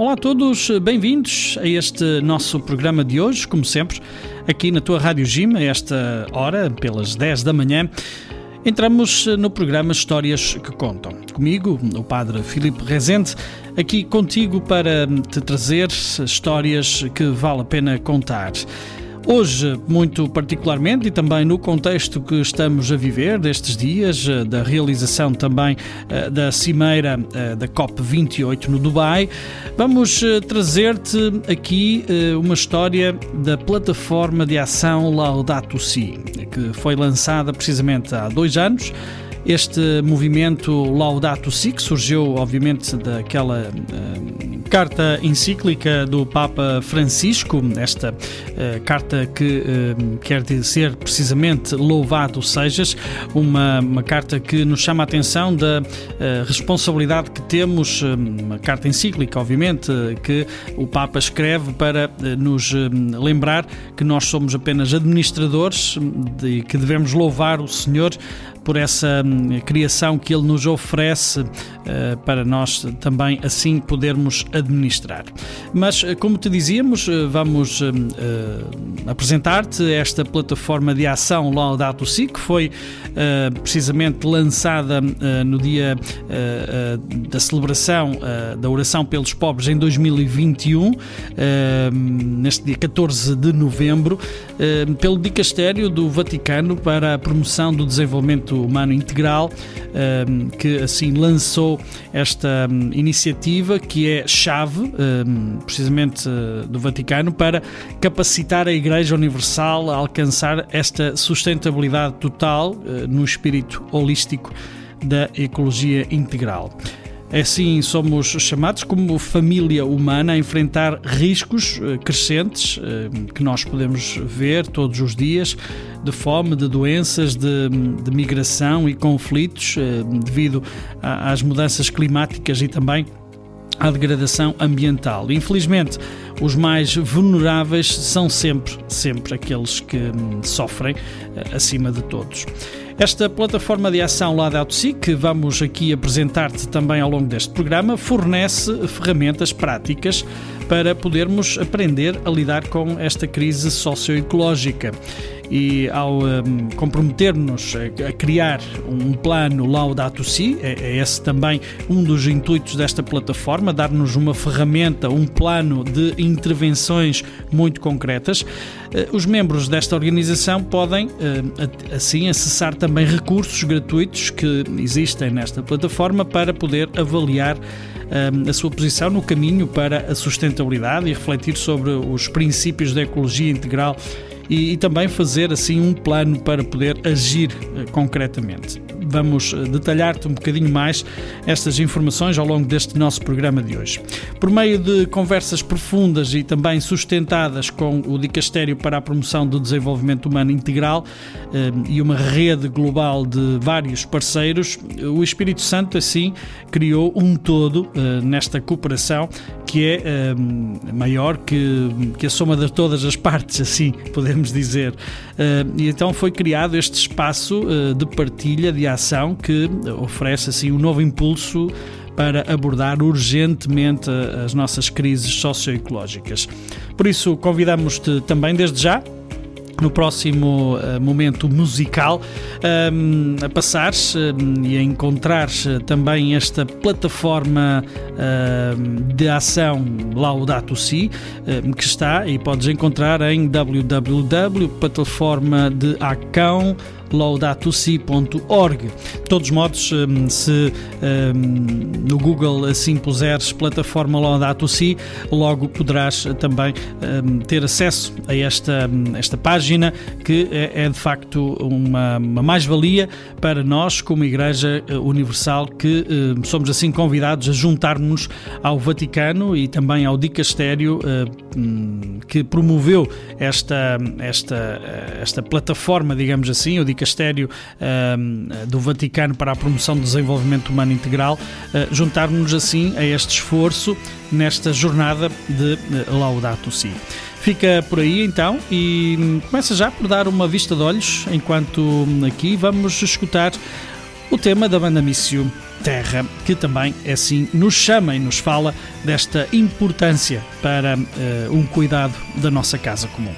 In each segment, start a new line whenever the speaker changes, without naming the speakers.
Olá a todos, bem-vindos a este nosso programa de hoje, como sempre, aqui na tua Rádio Gym, a esta hora, pelas 10 da manhã. Entramos no programa Histórias que Contam. Comigo, o Padre Filipe Rezende, aqui contigo para te trazer histórias que vale a pena contar. Hoje, muito particularmente, e também no contexto que estamos a viver destes dias, eh, da realização também eh, da cimeira eh, da COP28 no Dubai, vamos trazer-te aqui uma história da plataforma de ação Laudato Si, que foi lançada precisamente há dois anos este movimento Laudato Si, que surgiu obviamente daquela uh, carta encíclica do Papa Francisco, esta uh, carta que uh, quer dizer precisamente louvado sejas, uma, uma carta que nos chama a atenção da responsabilidade que temos, uma carta encíclica, obviamente, que o Papa escreve para nos lembrar que nós somos apenas administradores e que devemos louvar o Senhor por essa hum, criação que ele nos oferece uh, para nós também assim podermos administrar. Mas, eh, como te dizíamos, eh, vamos uh, apresentar-te esta plataforma de ação Laudato Si, que foi precisamente lançada no dia da celebração da oração pelos pobres em 2021, neste dia 14 de novembro, pelo Dicastério do Vaticano para a promoção do desenvolvimento Humano Integral, ehm, que assim lançou esta hum, iniciativa que é chave, hum, precisamente eh, do Vaticano, para capacitar a Igreja Universal a alcançar esta sustentabilidade total eh, no espírito holístico da ecologia integral. Assim, somos chamados como família humana a enfrentar riscos eh, crescentes eh, que nós podemos ver todos os dias de fome, de doenças, de, de migração e conflitos eh, devido às mudanças climáticas e também à degradação ambiental. Infelizmente, os mais vulneráveis são sempre, sempre aqueles que hum, sofrem acima de todos. Esta plataforma de ação lá da AutoSI, que vamos aqui apresentar-te também ao longo deste programa, fornece ferramentas práticas para podermos aprender a lidar com esta crise socioecológica e ao um, comprometer-nos a, a, criar um plano Laudato Si, é, é esse também um dos intuitos desta plataforma, dar-nos uma ferramenta, um plano de intervenções muito concretas. Uh, os membros desta organização podem, uh, assim, acessar também recursos gratuitos que existem nesta plataforma para poder avaliar hum, a sua posição no caminho para a sustentabilidade e refletir sobre os princípios da ecologia integral e, e também fazer assim um plano para poder agir uh, concretamente. Vamos uh, detalhar-te um bocadinho mais estas informações ao longo deste nosso programa de hoje. Por meio de conversas profundas e também sustentadas com o Dicastério para a Promoção do Desenvolvimento Humano Integral uh, e uma rede global de vários parceiros, o Espírito Santo assim criou um todo nesta cooperação que é maior que, que a soma de todas as partes, assim podemos dizer. Eh, e então foi criado este espaço eh, de partilha, de ação, que oferece assim um novo impulso para abordar urgentemente as nossas crises socioecológicas. Por isso, convidamos-te também desde já no próximo uh, momento musical um, a passar um, e a encontrar também esta plataforma uh, de ação Laudato Si uh, que está e podes encontrar em www.plataformadeacão.com laudatosi.org. De todos os modos, hum, se hum, no Google assim puseres plataforma Laudato logo poderás também hum, ter acesso a esta, esta página que é, é de facto uma, uma mais-valia para nós, como Igreja eh, Universal, que somos assim convidados a juntar-nos ao Vaticano e também ao Dicastério eh, que promoveu esta, esta, eh, esta plataforma, digamos assim, o Dicastério uh, do Vaticano para a Promoção do Desenvolvimento Humano Integral, uh, juntar-nos assim a este esforço nesta jornada de uh, Laudato Si. Fica por aí então e começa já por dar uma vista de olhos enquanto aqui vamos escutar
o tema da banda Missio Terra, que também assim nos chama e nos fala desta importância para uh, um cuidado da nossa casa comum.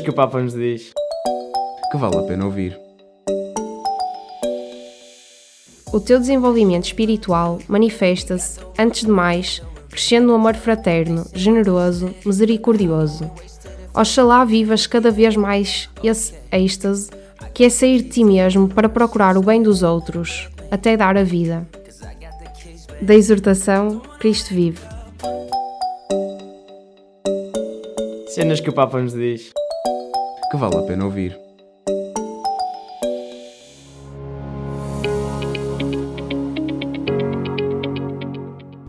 Cenas que o Papa nos diz.
Que vale a pena ouvir.
O teu desenvolvimento espiritual manifesta-se, antes de mais, crescendo no amor fraterno, generoso, misericordioso. Oxalá vivas cada vez mais esse êxtase que é sair de ti mesmo para procurar o bem dos outros, até dar a vida. Da exortação, Cristo vive.
Cenas que o Papa nos diz
que vale a pena ouvir.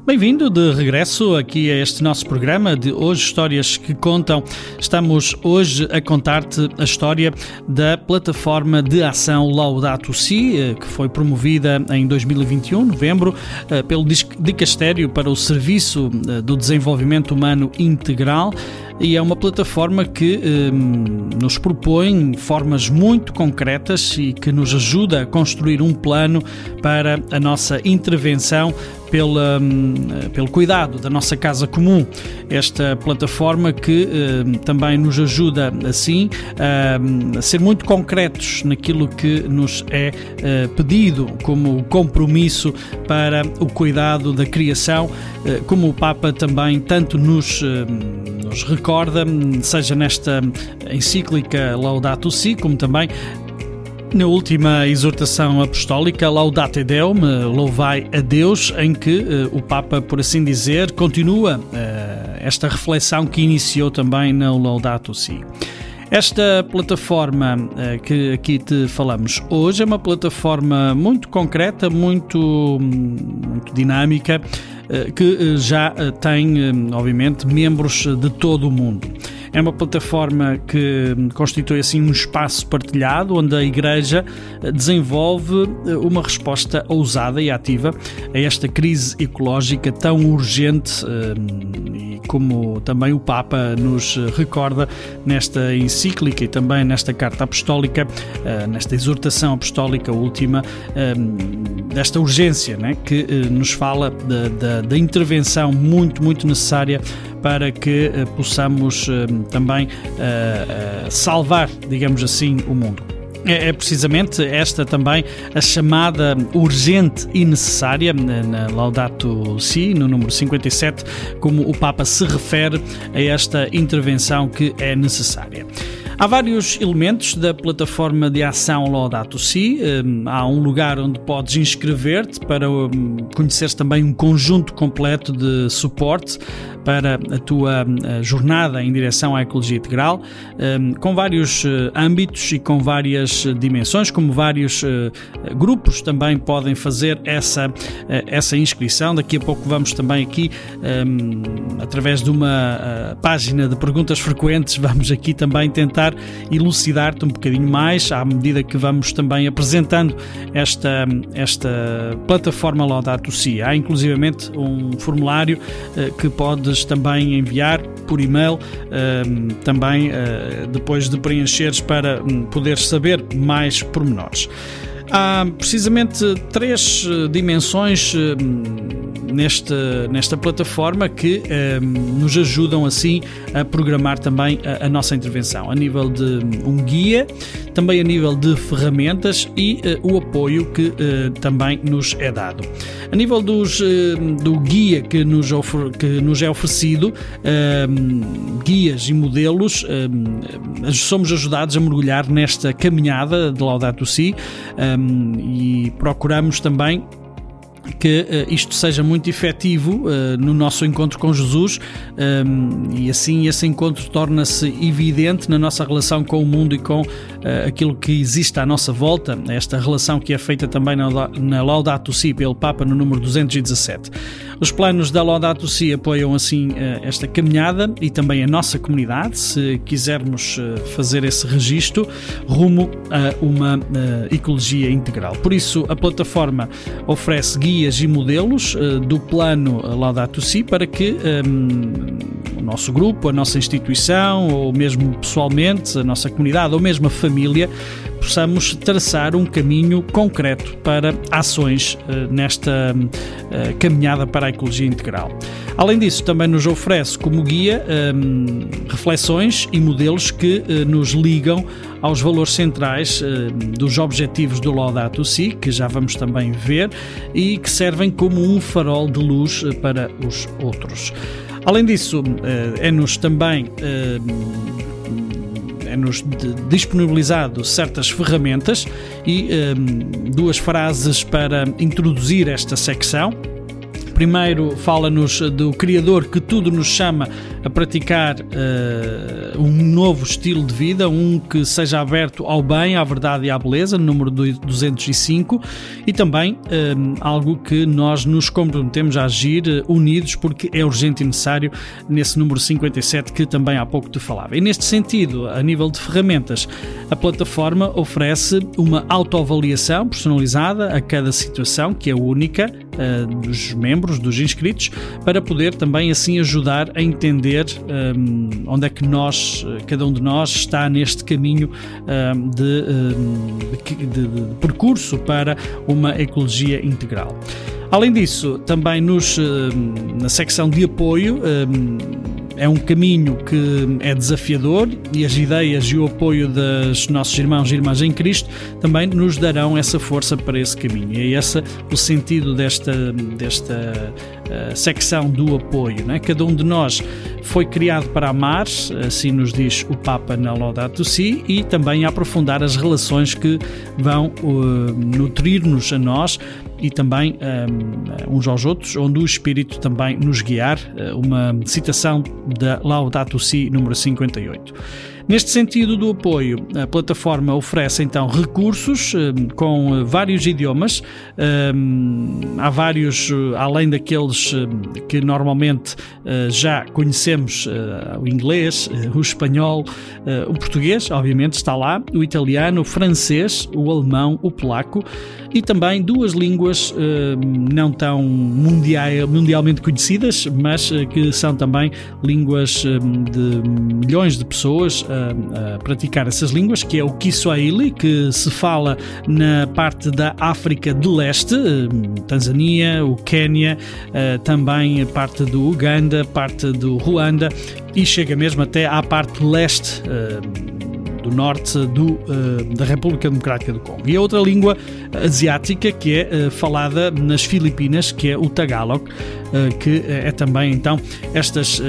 Bem-vindo de regresso aqui a este nosso programa de Hoje Histórias que Contam. Estamos hoje a contar-te a história da plataforma de ação Laudato Si, eh, que foi promovida em 2021, novembro, eh, pelo Dicastério para o Serviço eh, do Desenvolvimento Humano Integral e é uma plataforma que eh, nos propõe formas muito concretas e que nos ajuda a construir um plano para a nossa intervenção pela, hum, pelo cuidado da nossa casa comum. Esta plataforma que hum, também nos ajuda, assim, a, a, ser muito concretos naquilo que nos é uh, pedido como compromisso para o cuidado da criação, uh, como o Papa também tanto nos, nos recorda, seja nesta encíclica Laudato Si, como também
Na última exortação apostólica, Laudate Deum, louvai a Deus, em que uh, o Papa, por assim dizer, continua uh, esta reflexão que iniciou também na Laudato Si. Esta plataforma uh, que aqui te falamos hoje é uma plataforma muito concreta, muito, muito dinâmica, que já tem, obviamente, membros de todo o mundo. É uma plataforma que constitui assim um espaço partilhado onde a Igreja desenvolve eh, uma resposta ousada e ativa a esta crise ecológica tão urgente eh, e como também o Papa nos recorda nesta encíclica e também nesta carta apostólica, eh, nesta exortação apostólica última, desta urgência né, que nos fala da, da, da intervenção muito, muito necessária para que possamos também uh, uh, salvar, digamos assim, o mundo. É, é precisamente esta também a chamada urgente e necessária na Laudato Si, no número 57, como o Papa se refere a esta intervenção que é necessária. Há vários elementos da plataforma de ação Laudato Si. Hum, há um lugar onde podes inscrever-te para hum, conheceres também um conjunto completo de suporte para a tua hum, jornada em direção à ecologia integral, com vários eh, âmbitos e com várias dimensões, como vários eh, grupos também podem fazer essa, eh, essa inscrição. Daqui a pouco vamos também aqui, através de uma página de perguntas frequentes, vamos aqui também tentar tentar elucidar-te um bocadinho mais à medida que vamos também apresentando esta, esta plataforma Laudato Si. Há inclusivamente um formulário uh, que podes também enviar por e-mail, uh, também uh, depois de preencheres para um, poderes saber mais pormenores. Há precisamente três dimensões neste, nesta plataforma que ehm, nos ajudam assim a programar também a, a, nossa intervenção, a nível de um guia, também a nível de ferramentas e uh, o apoio que uh, também nos é dado. A nível dos, uh, do guia que nos, que nos é oferecido, guias e modelos, somos ajudados a mergulhar nesta caminhada de Laudato Si e procuramos também que uh, isto seja muito efetivo uh, no nosso encontro com Jesus um, e assim esse encontro torna-se evidente na nossa relação com o mundo e com uh, aquilo que existe à nossa volta, esta relação que é feita também na, na Laudato Si pelo Papa no número 217. Os planos da Laudato Si apoiam assim esta caminhada e também a nossa comunidade, se quisermos fazer esse registro rumo a uma ecologia integral. Por isso, a plataforma oferece guias e modelos do plano Laudato Si para que um, ehm, o nosso grupo, a nossa instituição, ou mesmo pessoalmente, a nossa comunidade, ou mesmo a família, possamos traçar um caminho concreto para ações nesta caminhada para a ecologia integral. Além disso, também nos oferece como guia um, ehm, reflexões e modelos que uh, nos ligam aos valores centrais dos objetivos do Laudato Si, que já vamos também ver, e que servem como um farol de luz para os outros. Além disso, é-nos também é-nos disponibilizado certas ferramentas e um, duas frases para introduzir esta secção. Primeiro, fala-nos do Criador que tudo nos chama a praticar uh, um novo estilo de vida, um que seja aberto ao bem, à verdade e à beleza, número 205, e também uh, algo que nós nos comprometemos a agir uh, unidos porque é urgente e necessário nesse número 57 que também há pouco te falava. E neste sentido, a nível de ferramentas, a plataforma oferece uma autoavaliação personalizada a cada situação, que é única dos membros, dos inscritos, para poder também assim ajudar a entender um, onde é que nós, cada um de nós, está neste caminho um, de, de, de, de percurso para uma ecologia integral. Além disso, também nos, na secção de apoio, é um caminho que é desafiador e as ideias e o apoio dos nossos irmãos e irmãs em Cristo também nos darão essa força para esse caminho. E é esse o sentido desta, desta uh, secção do apoio. Né? Cada um de nós foi criado para amar, assim nos diz o Papa na Laudato Si, e também aprofundar as relações que vão uh, nutrir-nos a nós e também um, uns aos outros, onde o Espírito também nos guiar. Uh, uma citação da Laudato Si número 58. Neste sentido do apoio, a plataforma oferece então recursos hum, com eh, vários idiomas. Hum, há vários, eh, além daqueles hum, que normalmente eh, já conhecemos: o inglês, o espanhol, o português, obviamente, está lá, o italiano, o francês, o alemão, o polaco e também duas línguas não tão mundial, mundialmente conhecidas, mas que são também línguas de milhões de pessoas a, praticar essas línguas, que é o Kiswahili, que se fala na parte da África de Leste, eh, Tanzânia, o Quênia, eh, também a parte do Uganda, parte do Ruanda e chega mesmo até à parte leste eh, do norte do, uh, da República Democrática do Congo. E a outra língua asiática que é uh, falada nas Filipinas, que é o Tagalog, uh, que é também então estas,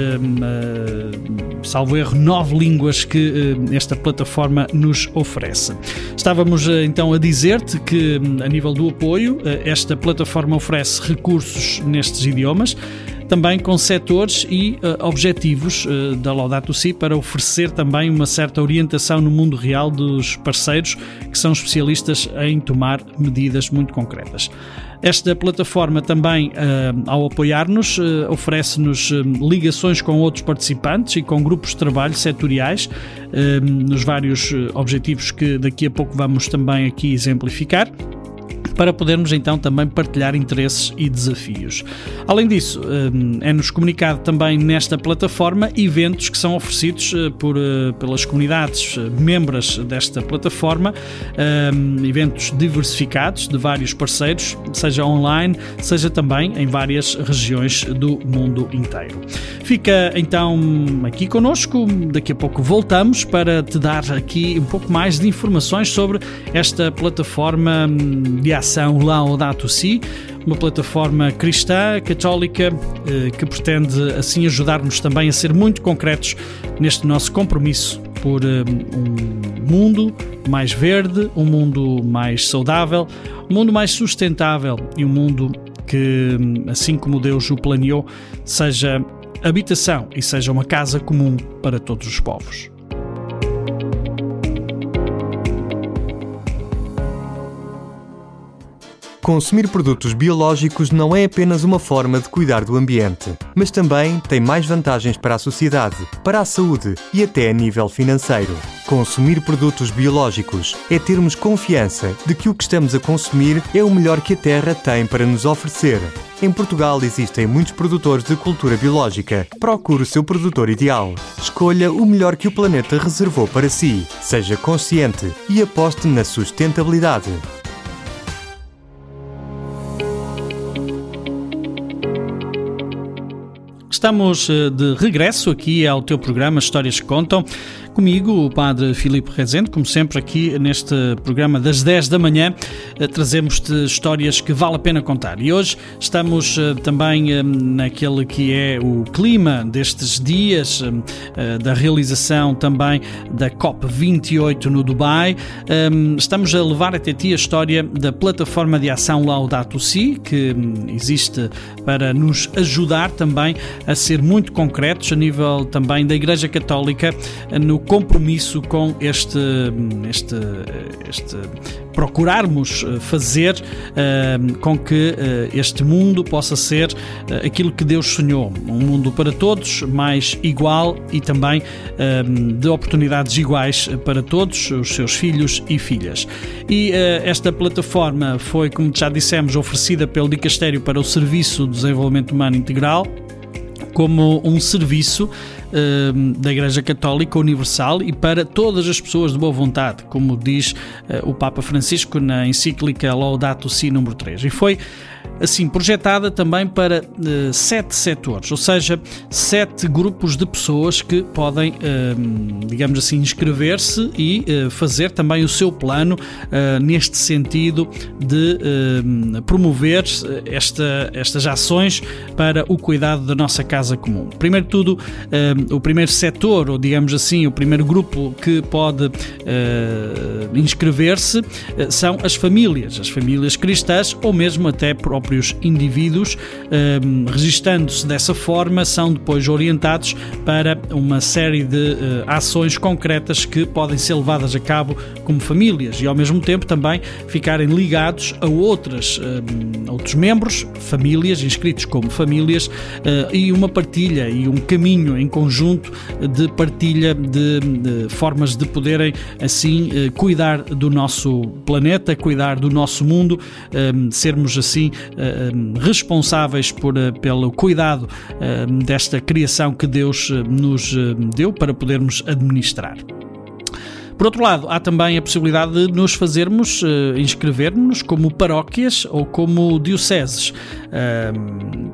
salvo erro, nove línguas que esta plataforma nos oferece. Estávamos então a dizer-te que, a nível do apoio, esta plataforma oferece recursos nestes idiomas também com setores e uh, objetivos uh, da Laudato Si para oferecer também uma certa orientação no mundo real dos parceiros que são especialistas em tomar medidas muito concretas. Esta plataforma também, uh, ao apoiar-nos, oferece-nos ligações com outros participantes e com grupos de trabalho setoriais nos vários objetivos que daqui a pouco vamos também aqui exemplificar para podermos então também partilhar interesses e desafios. Além disso, hum, é-nos comunicado também nesta plataforma eventos que são oferecidos eh, por, eh, pelas comunidades eh, membros desta plataforma, eventos diversificados de vários parceiros, seja online, seja também em várias regiões do mundo inteiro. Fica então aqui conosco, daqui a pouco voltamos para te dar aqui um pouco mais de informações sobre esta plataforma hum, de ação Laudato Si, uma plataforma cristã, católica, eh, que pretende assim ajudar-nos também a ser muito concretos neste nosso compromisso por eh, um mundo mais verde, um mundo mais saudável, um mundo mais sustentável e um mundo que, assim como Deus o planeou, seja habitação e seja uma casa comum para todos os povos.
Consumir produtos biológicos não é apenas uma forma de cuidar do ambiente, mas também tem mais vantagens para a sociedade, para a saúde e até a nível financeiro. Consumir produtos biológicos é termos confiança de que o que estamos a consumir é o melhor que a terra tem para nos oferecer. Em Portugal existem muitos produtores de cultura biológica. Procure o seu produtor ideal. Escolha o melhor que o planeta reservou para si. Seja consciente e aposte na sustentabilidade.
Estamos eh, de regresso aqui ao teu programa Histórias que Contam. Comigo, o Padre Filipe Rezende, como sempre aqui neste programa das 10 da manhã, eh, trazemos-te histórias que vale a pena contar. E hoje estamos eh, também naquele que é o clima destes dias, da realização também da COP28 no Dubai. Estamos a levar até ti a história da plataforma de ação Laudato Si, que hum, existe para nos ajudar também a ser muito concretos a nível também da Igreja Católica no compromisso com este, este, este procurarmos eh, fazer uh, com que uh, este mundo possa ser uh, aquilo que Deus sonhou, um mundo para todos, mais igual e também de oportunidades iguais para todos os seus filhos e filhas. E esta plataforma foi, como já dissemos, oferecida pelo Dicastério para o Serviço de Desenvolvimento Humano Integral como um serviço da Igreja Católica Universal e para todas as pessoas de boa vontade, como diz o Papa Francisco na encíclica Laudato Si número 3. E foi assim projetada também para uh, sete setores, ou seja, sete grupos de pessoas que podem, uh, digamos assim, inscrever-se e uh, fazer também o seu plano neste sentido de promover esta, estas ações para o cuidado da nossa casa comum. Primeiro de tudo, o primeiro setor, ou digamos assim, o primeiro grupo que pode inscrever-se são as famílias, as famílias cristãs ou mesmo até próprios indivíduos, um, registando-se dessa forma, são depois orientados para uma série de ações concretas que podem ser levadas a cabo como famílias e, ao mesmo tempo, também ficarem ligados a outras, um, outros membros, famílias, inscritos como famílias, e uma partilha e um caminho em conjunto de partilha de, de formas de poderem, assim, uh, cuidar do nosso planeta, cuidar do nosso mundo, um, sermos assim responsáveis por, eh, pelo cuidado desta criação que Deus eh, nos eh, deu para podermos administrar. Por outro lado, há também a possibilidade de nos fazermos uh, inscrever-nos como paróquias ou como dioceses.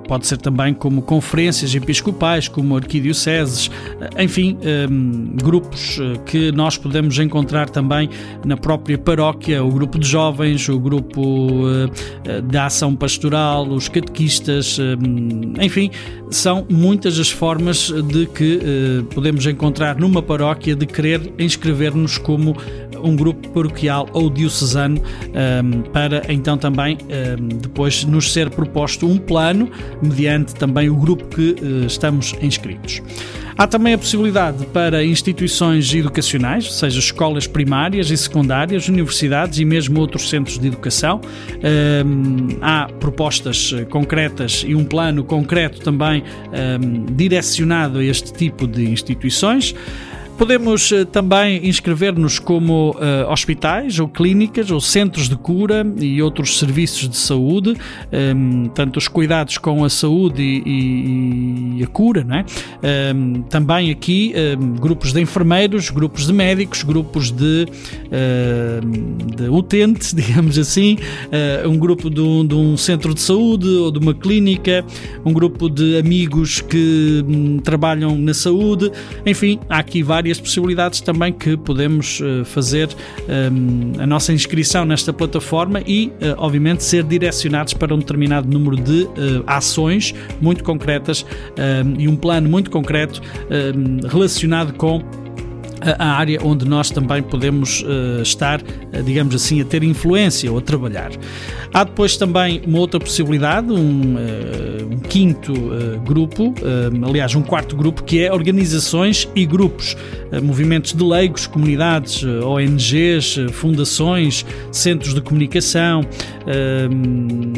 Pode ser também como conferências episcopais, como arquidioceses, uh, enfim, grupos eh, que nós podemos encontrar também na própria paróquia, o grupo de jovens, o grupo da ação pastoral, os catequistas, enfim, são muitas as formas de que podemos encontrar numa paróquia de querer inscrever-nos como um grupo paroquial ou diocesano para então também depois nos ser proposto um plano mediante também o grupo que uh, estamos inscritos. Há também a possibilidade para instituições educacionais, ou seja, escolas primárias e secundárias, universidades e mesmo outros centros de educação. Um, há propostas concretas e um plano concreto também um, direcionado a este tipo de instituições. Podemos eh, também inscrever-nos como uh, hospitais ou clínicas ou centros de cura e outros serviços de saúde, um, ehm, tanto os cuidados com a saúde e, e, a cura, não é? Um, ehm, também aqui um, ehm, grupos de enfermeiros, grupos de médicos, grupos de, de utentes, digamos assim, uh, um grupo de um, de um, centro de saúde ou de uma clínica, um grupo de amigos que um, trabalham na saúde, enfim, há aqui várias várias possibilidades também que podemos uh, fazer um, eh, a nossa inscrição nesta plataforma e, uh, obviamente, ser direcionados para um determinado número de uh, ações muito concretas um, e um plano muito concreto um, relacionado com a área onde nós também podemos uh, estar, uh, digamos assim, a ter influência ou a trabalhar. Há depois também uma outra possibilidade, um, uh, um quinto grupo, aliás, um quarto grupo, que é organizações e grupos, movimentos de leigos, comunidades, ONGs, fundações, centros de comunicação,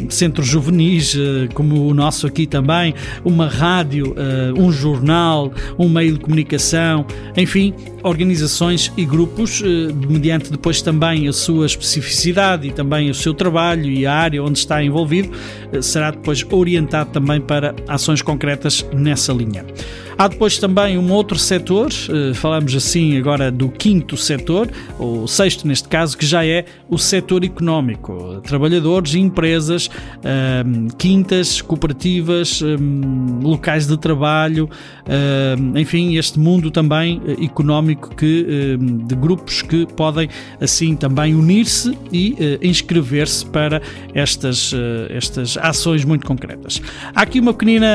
centros juvenis, como o nosso aqui também, uma rádio, um jornal, um meio de comunicação, enfim, organizações e grupos, eh, mediante depois também a sua especificidade e também o seu trabalho e a área onde está envolvido, eh, será depois orientado também para ações concretas nessa linha. Há depois também um outro setor, eh, falamos assim agora do quinto setor, ou sexto neste caso, que já é o setor económico. Trabalhadores, empresas, ehm, quintas, cooperativas, ehm, locais de trabalho, ehm, enfim, este mundo também eh, que, de grupos que podem assim também unir-se e eh, inscrever-se para estas, estas ações muito concretas. Há aqui uma pequenina,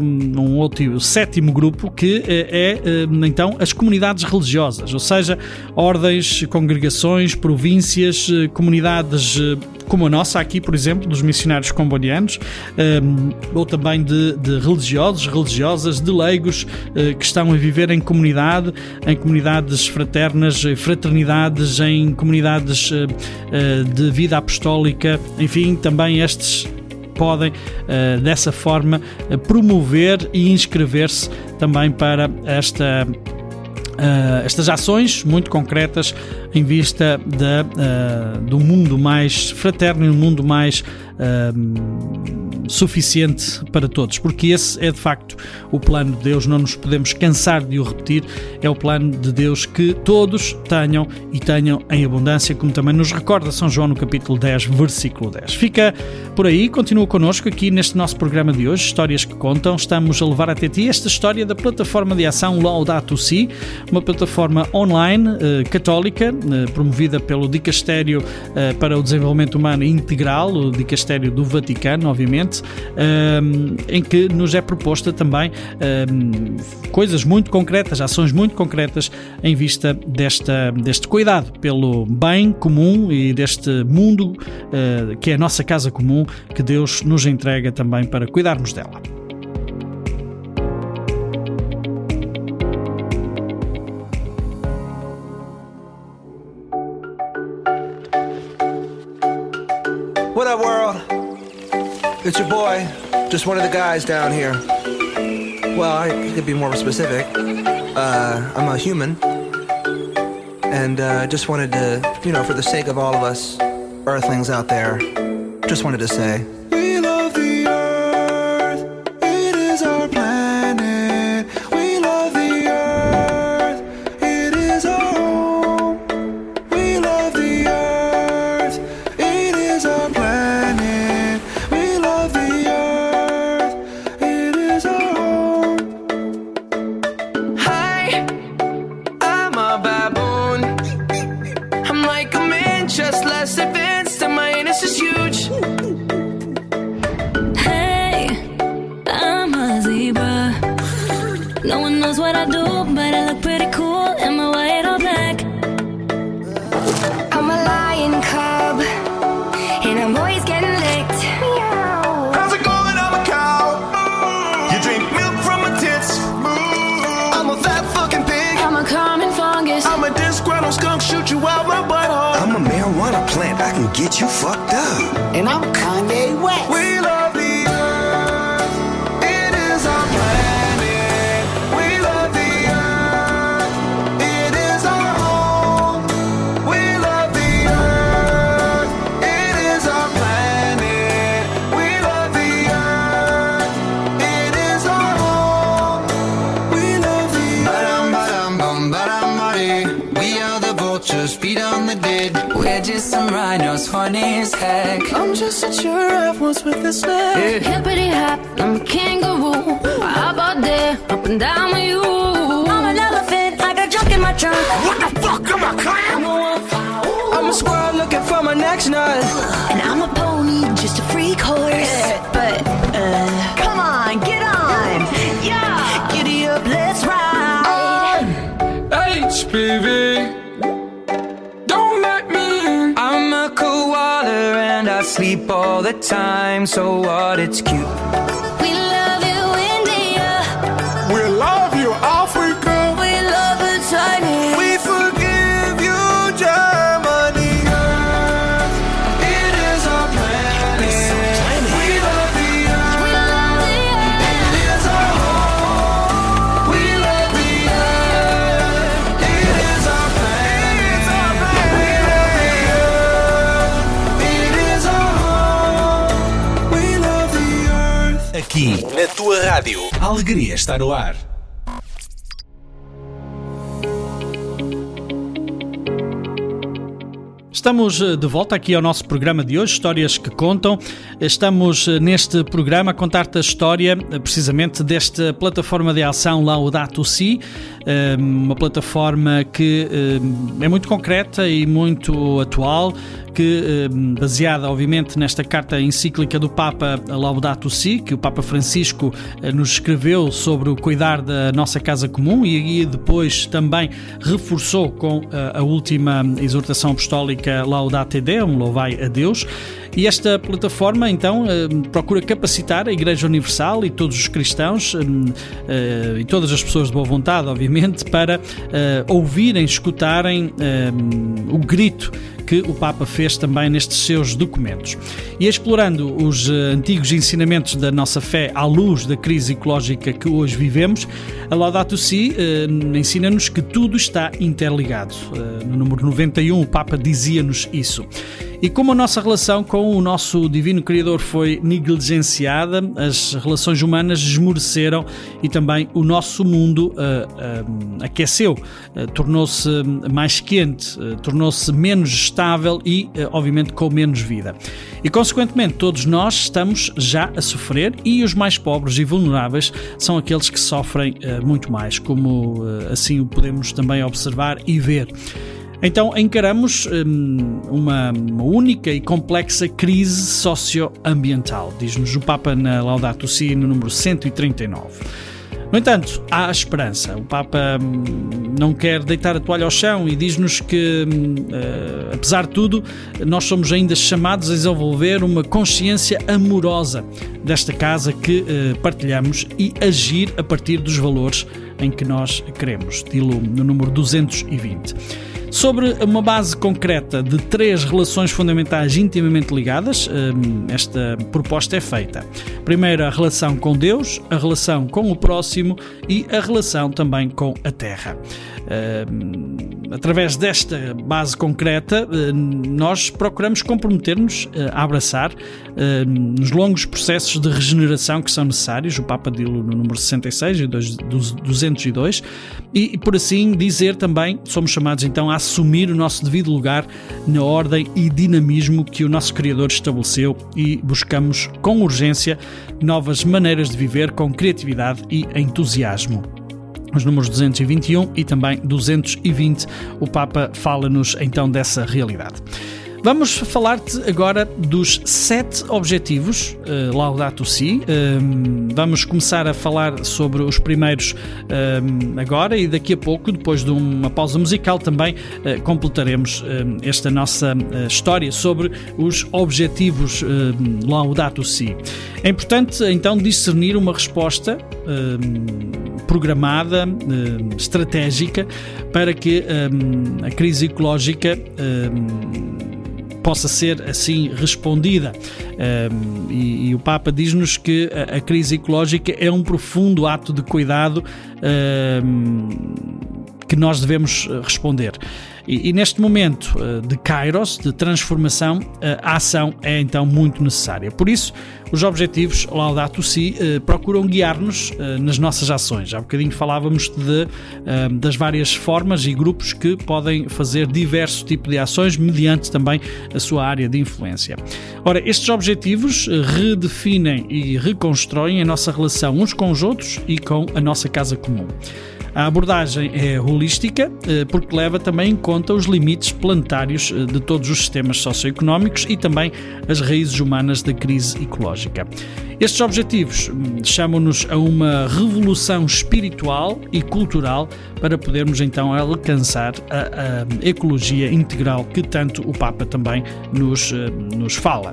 um outro sétimo grupo, que eh, é eh, então as comunidades religiosas, ou seja, ordens, congregações, províncias, eh, comunidades como a nossa aqui, por exemplo, dos missionários combonianos, ou também de, de religiosos, religiosas, de leigos que estão a viver em comunidade, em comunidades fraternas, fraternidades, em comunidades de vida apostólica, enfim, também estes podem, dessa forma, promover e inscrever-se também para esta Uh, estas ações muito concretas em vista da, uh, do mundo mais fraterno e um mundo mais suficiente para todos, porque esse é de facto o plano de Deus, não nos podemos cansar de o repetir, é o plano de Deus que todos tenham e tenham em abundância, como também nos recorda São João no capítulo 10, versículo 10. Fica por aí, continua connosco aqui neste nosso programa de hoje, Histórias que Contam. Estamos a levar até ti esta história da plataforma de ação Laudato Si, uma plataforma online eh, católica eh, promovida pelo Dicastério eh, para o Desenvolvimento Humano Integral, o Dicastério do Vaticano, obviamente, em que nos é proposta também coisas muito concretas, ações muito concretas em vista desta, deste cuidado pelo bem comum e deste mundo uh, que é a nossa casa comum que Deus nos entrega também para cuidarmos dela.
Boy, just one of the guys down here. Well, I could be more specific. Uh, I'm a human, and uh, just wanted to, you know, for the sake of all of us Earthlings out there, just wanted to say. Giraffe once with a snack.
Hippity hop, I'm a kangaroo. How about that? Up and down with you. I'm an elephant, I got junk in my trunk.
What the fuck am I clown?
I'm a wolf,
I'm a squirrel looking for my next nut.
So what? It's cute.
Rádio. A alegria está no ar.
Estamos eh, de volta aqui ao nosso programa de hoje, Histórias que Contam. Estamos eh, neste programa a contar-te a história eh, precisamente desta plataforma de ação Laudato Si, eh, uma plataforma que é muito concreta e muito atual, que eh, baseada obviamente nesta carta encíclica do Papa Laudato Si, que o Papa Francisco eh, nos escreveu sobre o cuidar da nossa casa comum e, e depois também reforçou com eh, a última exortação apostólica Laudate Deum, louvai a Deus. E esta plataforma, então, eh, procura capacitar a Igreja Universal e todos os cristãos eh, eh, e todas as pessoas de boa vontade, obviamente, para eh, ouvirem, escutarem eh, o grito que o Papa fez também nestes seus documentos. E explorando os antigos ensinamentos da nossa fé à luz da crise ecológica que hoje vivemos, a Laudato Si ensina-nos que tudo está interligado. no número 91, o Papa dizia-nos isso. E como a nossa relação com o nosso Divino Criador foi negligenciada, as relações humanas esmoreceram e também o nosso mundo uh, uh, aqueceu, uh, tornou-se mais quente, tornou-se menos estável e, obviamente, com menos vida. E, consequentemente, todos nós estamos já a sofrer e os mais pobres e vulneráveis são aqueles que sofrem muito mais, como assim o podemos também observar e ver. Então encaramos hum, uma, uma, única e complexa crise socioambiental, diz-nos o Papa na Laudato Si no número 139. No entanto, há esperança. O Papa hum, não quer deitar a toalha ao chão e diz-nos que, uh, apesar de tudo, nós somos ainda chamados a desenvolver uma consciência amorosa desta casa que uh, partilhamos e agir a partir dos valores em que nós queremos. Dilo no número 220 sobre uma base concreta de três relações fundamentais intimamente ligadas. Hum, esta proposta é feita. Primeiro, a relação com Deus, a relação com o próximo e a relação também com a Terra. Hum, através desta base concreta, hum, nós procuramos comprometer-nos a abraçar nos longos processos de regeneração que são necessários, o Papa dilo no número 66 e 202, e por assim dizer também, somos chamados então a assumir o nosso devido lugar na ordem e dinamismo que o nosso Criador estabeleceu e buscamos com urgência novas maneiras de viver com criatividade e entusiasmo os números 221 e também 220, o Papa fala-nos então dessa realidade. Vamos falar-te agora dos sete objetivos uh, Laudato Si. Um, vamos começar a falar sobre os primeiros um, agora e daqui a pouco, depois de uma pausa musical, também uh, completaremos uh, esta nossa uh, história sobre os objetivos Laudato Si. É importante então discernir uma resposta programada, estratégica, para que a crise ecológica possa ser assim respondida. Um, e, e, o Papa diz-nos que a, a, crise ecológica é um profundo ato de cuidado um, que nós devemos eh, responder. E, e, neste momento eh, de kairos, de transformação, eh, a ação é então muito necessária. Por isso, os objetivos Laudato Si procuram guiar-nos nas nossas ações. Há bocadinho falávamos de, das várias formas e grupos que podem fazer diversos tipos de ações mediante também a sua área de influência. Ora, estes objetivos redefinem e reconstroem a nossa relação uns com os outros e com a nossa casa comum. A abordagem é holística eh, porque leva também em conta os limites planetários eh, de todos os sistemas socioeconómicos e também as raízes humanas da crise ecológica. Estes objetivos hum, chamam-nos a uma revolução espiritual e cultural para podermos então alcançar a, a ecologia integral que tanto o Papa também nos, eh, nos fala.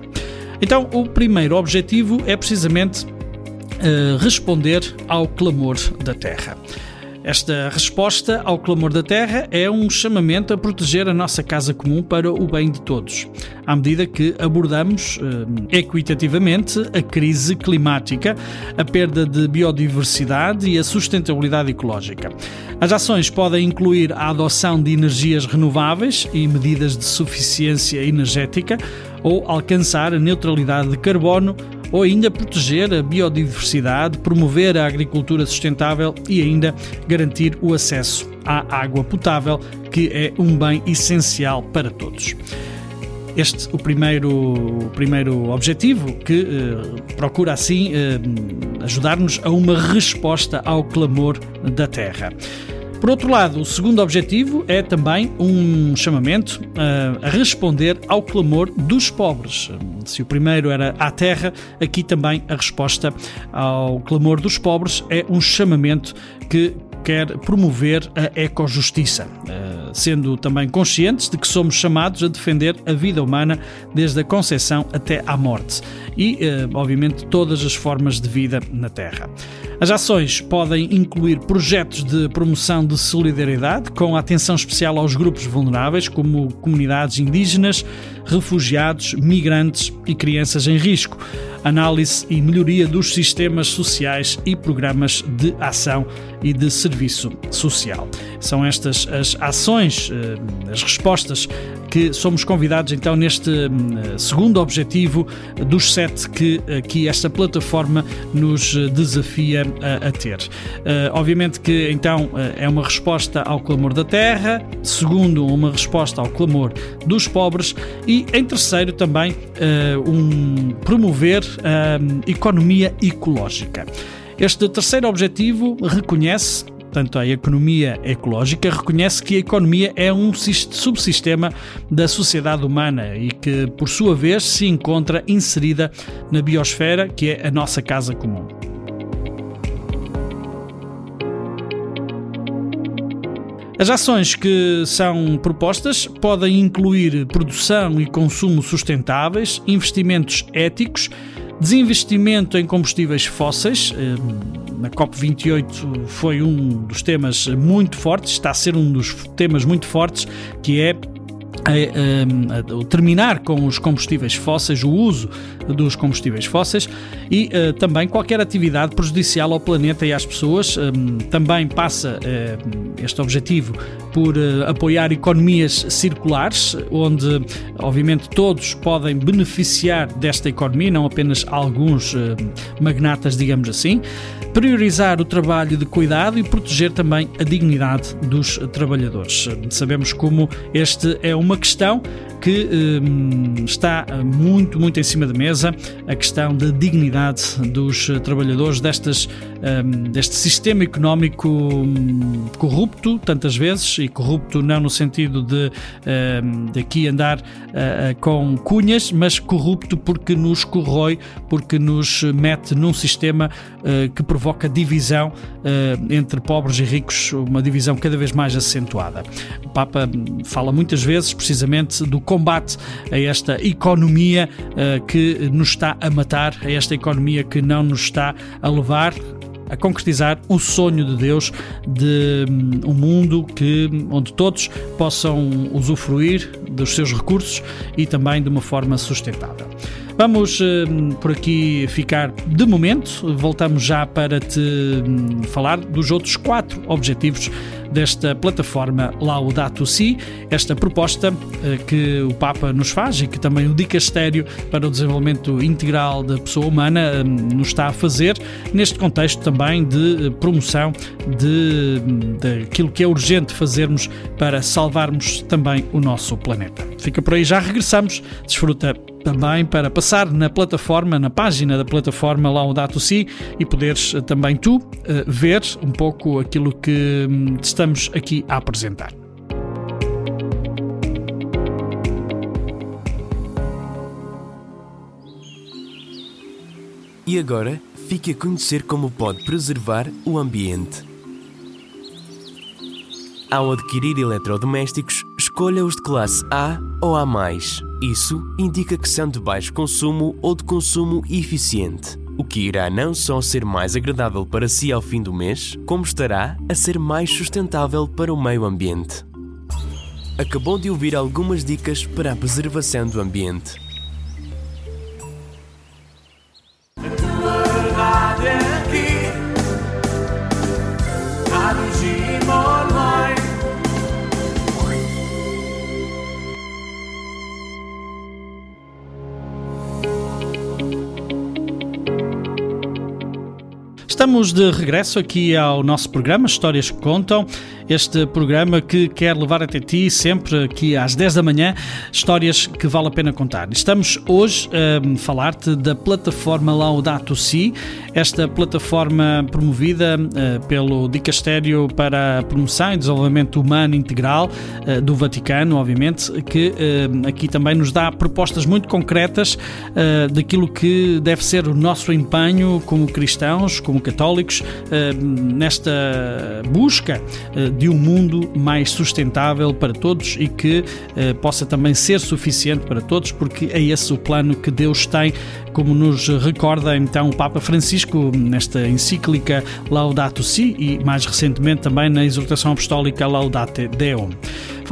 Então, o primeiro objetivo é precisamente uh, responder ao clamor da Terra. Esta resposta ao clamor da terra é um chamamento a proteger a nossa casa comum para o bem de todos, à medida que abordamos eh, equitativamente a crise climática, a perda de biodiversidade e a sustentabilidade ecológica. As ações podem incluir a adoção de energias renováveis e medidas de suficiência energética ou alcançar a neutralidade de carbono ou ainda proteger a biodiversidade, promover a agricultura sustentável e ainda garantir o acesso à água potável, que é um bem essencial para todos. Este o primeiro, o primeiro objetivo que eh, procura assim eh, ajudar-nos a uma resposta ao clamor da terra. Por outro lado, o segundo objetivo é também um chamamento uh, a responder ao clamor dos pobres. Se o primeiro era à terra, aqui também a resposta ao clamor dos pobres é um chamamento que quer promover a ecojustiça, uh, sendo também conscientes de que somos chamados a defender a vida humana desde a concepção até à morte e, uh, obviamente, todas as formas de vida na Terra. As ações podem incluir projetos de promoção de solidariedade, com atenção especial aos grupos vulneráveis, como comunidades indígenas, refugiados, migrantes e crianças em risco análise e melhoria dos sistemas sociais e programas de ação e de serviço social. São estas as ações, eh, as respostas que somos convidados então neste hum, segundo objetivo dos sete que aqui esta plataforma nos desafia a, a ter. Obviamente que então é uma resposta ao clamor da terra, segundo, uma resposta ao clamor dos pobres e em terceiro também um promover a economia ecológica. Este terceiro objetivo reconhece Portanto, a economia ecológica reconhece que a economia é um subsistema da sociedade humana e que, por sua vez, se encontra inserida na biosfera, que é a nossa casa comum. As ações que são propostas podem incluir produção e consumo sustentáveis, investimentos éticos, desinvestimento em combustíveis fósseis. Eh, na COP28 foi um dos temas muito fortes, está a ser um dos temas muito fortes, que é o terminar com os combustíveis fósseis, o uso dos combustíveis fósseis e uh, também qualquer atividade prejudicial ao planeta e às pessoas. Um, também passa uh, este objetivo por uh, apoiar economias circulares, onde obviamente todos podem beneficiar desta economia, não apenas alguns magnatas, digamos assim. Priorizar o trabalho de cuidado e proteger também a dignidade dos trabalhadores. Sabemos como este é uma questão que um, está muito, muito em cima da mesa, a questão da dignidade dos trabalhadores destas, um, deste sistema económico hum, corrupto, tantas vezes, e corrupto não no sentido de, um, de aqui andar uh, uh, com cunhas, mas corrupto porque nos corrói, porque nos mete num sistema uh, que provoca divisão entre pobres e ricos, uma divisão cada vez mais acentuada. O Papa fala muitas vezes, precisamente, do combate a esta economia uh, que nos está a matar, a esta economia que não nos está a levar a concretizar o sonho de Deus de um, um mundo que, onde todos possam usufruir dos seus recursos e também de uma forma sustentável. Vamos uh, por aqui ficar de momento, voltamos já para te um, falar dos outros quatro objetivos desta plataforma Laudato Si, esta proposta eh, que o Papa nos faz e que também o Dicastério para o Desenvolvimento Integral da Pessoa Humana eh, nos está a fazer, neste contexto também de eh, promoção de, daquilo que é urgente fazermos para salvarmos também o nosso planeta. Fica por aí, já regressamos. Desfruta também para passar na plataforma, na página da plataforma Laudato Si e poderes eh, também tu eh, ver um pouco aquilo que hum, estamos aqui a apresentar.
E agora, fique a conhecer como pode preservar o ambiente. Ao adquirir eletrodomésticos, escolha os de classe A ou A. Isso indica que são de baixo consumo ou de consumo eficiente, o que irá não só ser mais agradável para si ao fim do mês, como estará a ser mais sustentável para o meio ambiente. Acabou de ouvir algumas dicas para a preservação do ambiente.
Estamos de regresso aqui ao nosso programa Histórias que Contam, este programa que quer levar até ti sempre aqui às 10 da manhã histórias que vale a pena contar. Estamos hoje a falar-te da plataforma Laudato Si, esta plataforma promovida uh, pelo Dicastério para a Promoção e Desenvolvimento Humano Integral uh, do Vaticano, obviamente, que uh, aqui também nos dá propostas muito concretas daquilo que deve ser o nosso empenho como cristãos, como católicos nesta busca de um mundo mais sustentável para todos e que possa também ser suficiente para todos, porque é esse o plano que Deus tem, como nos recorda então o Papa Francisco nesta encíclica Laudato Si e mais recentemente também na exortação apostólica Laudate Deum.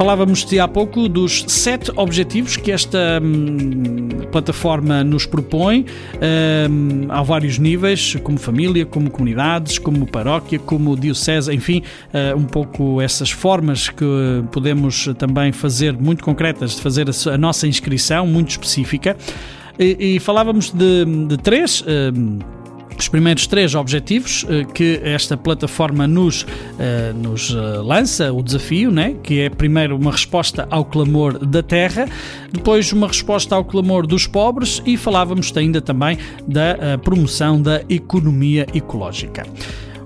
Falávamos de há pouco dos sete objetivos que esta hum, plataforma nos propõe. Hum, há vários níveis, como família, como comunidades, como paróquia, como diocese, enfim, uh, um pouco essas formas que podemos também fazer, muito concretas, de fazer a, nossa inscrição, muito específica. E, e falávamos de, de três. Hum, os primeiros três objetivos eh, que esta plataforma nos, eh, nos eh, lança, o desafio, né? que é primeiro uma resposta ao clamor da terra, depois uma resposta ao clamor dos pobres e falávamos ainda também da promoção da economia ecológica.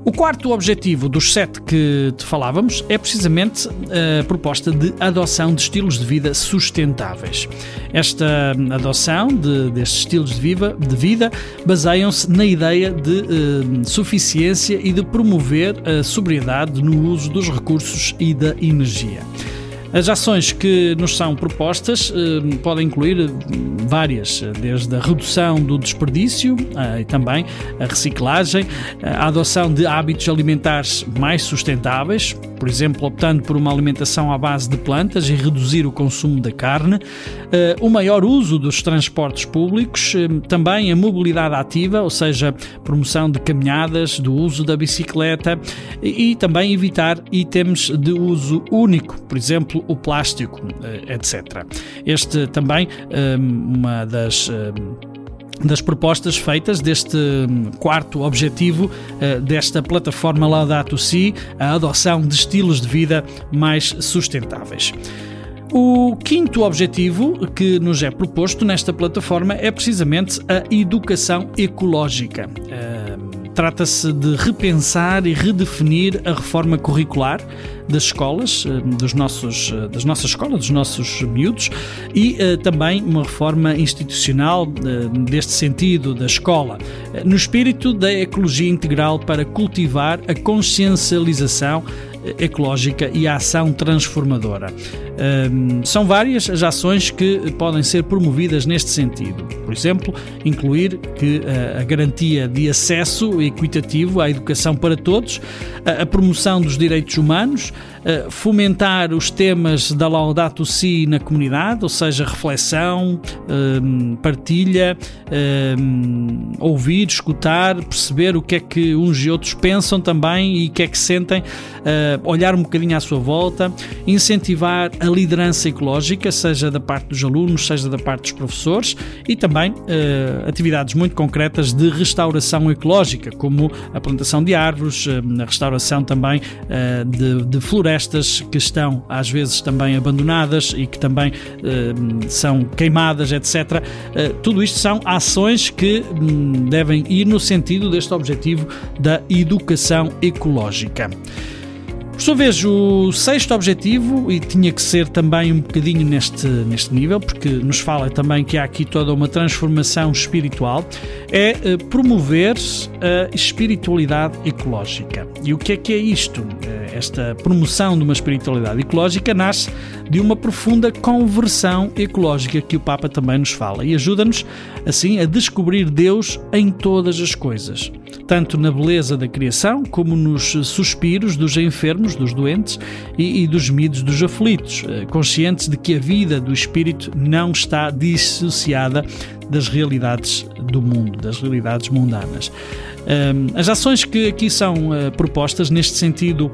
O quarto objetivo dos sete que te falávamos é precisamente a proposta de adoção de estilos de vida sustentáveis. Esta adoção de, destes estilos de, viva, de vida baseiam-se na ideia de eh, suficiência e de promover a sobriedade no uso dos recursos e da energia. As ações que nos são propostas eh, podem incluir eh, várias, desde a redução do desperdício eh, e também a reciclagem, a adoção de hábitos alimentares mais sustentáveis, por exemplo, optando por uma alimentação à base de plantas e reduzir o consumo da carne, o maior uso dos transportes públicos, também a mobilidade ativa, ou seja, promoção de caminhadas, do uso da bicicleta e também evitar itens de uso único, por exemplo, o plástico, eh, etc. Este também eh, uma das eh, das propostas feitas deste hum, quarto objetivo desta plataforma Laudato Si, a adoção de estilos de vida mais sustentáveis. O quinto objetivo que nos é proposto nesta plataforma é precisamente a educação ecológica. Trata-se de repensar e redefinir a reforma curricular das escolas, eh, dos nossos, eh, das nossas escolas, dos nossos miúdos e uh, também uma reforma institucional deste sentido da escola, no espírito da ecologia integral para cultivar a consciencialização ecológica e a ação transformadora. São várias as ações que podem ser promovidas neste sentido. Por exemplo, incluir que uh, a garantia de acesso equitativo à educação para todos, a promoção dos direitos humanos, uh, fomentar os temas da Laudato Si na comunidade, ou seja, reflexão, um, partilha, um, ouvir, escutar, perceber o que é que uns e outros pensam também e o que é que sentem, uh, olhar um bocadinho à sua volta, incentivar a liderança ecológica, seja da parte dos alunos, seja da parte dos professores, e também uh, atividades muito concretas de restauração ecológica, como a plantação de árvores, a restauração também de, de, florestas que estão às vezes também abandonadas e que também são queimadas, etc. tudo isto são ações que um, devem ir no sentido deste objetivo da educação ecológica. Por sua vez, o sexto objetivo, e tinha que ser também um bocadinho neste, neste nível, porque nos fala também que há aqui toda uma transformação espiritual, é eh, promover a espiritualidade ecológica. E o que é que é isto? Eh, esta promoção de uma espiritualidade ecológica nasce de uma profunda conversão ecológica que o Papa também nos fala e ajuda-nos, assim, a descobrir Deus em todas as coisas, tanto na beleza da criação como nos suspiros dos enfermos, dos doentes e, e dos gemidos dos aflitos, eh, conscientes de que a vida do espírito não está dissociada das realidades do mundo, das realidades mundanas. As ações que aqui são eh, propostas neste sentido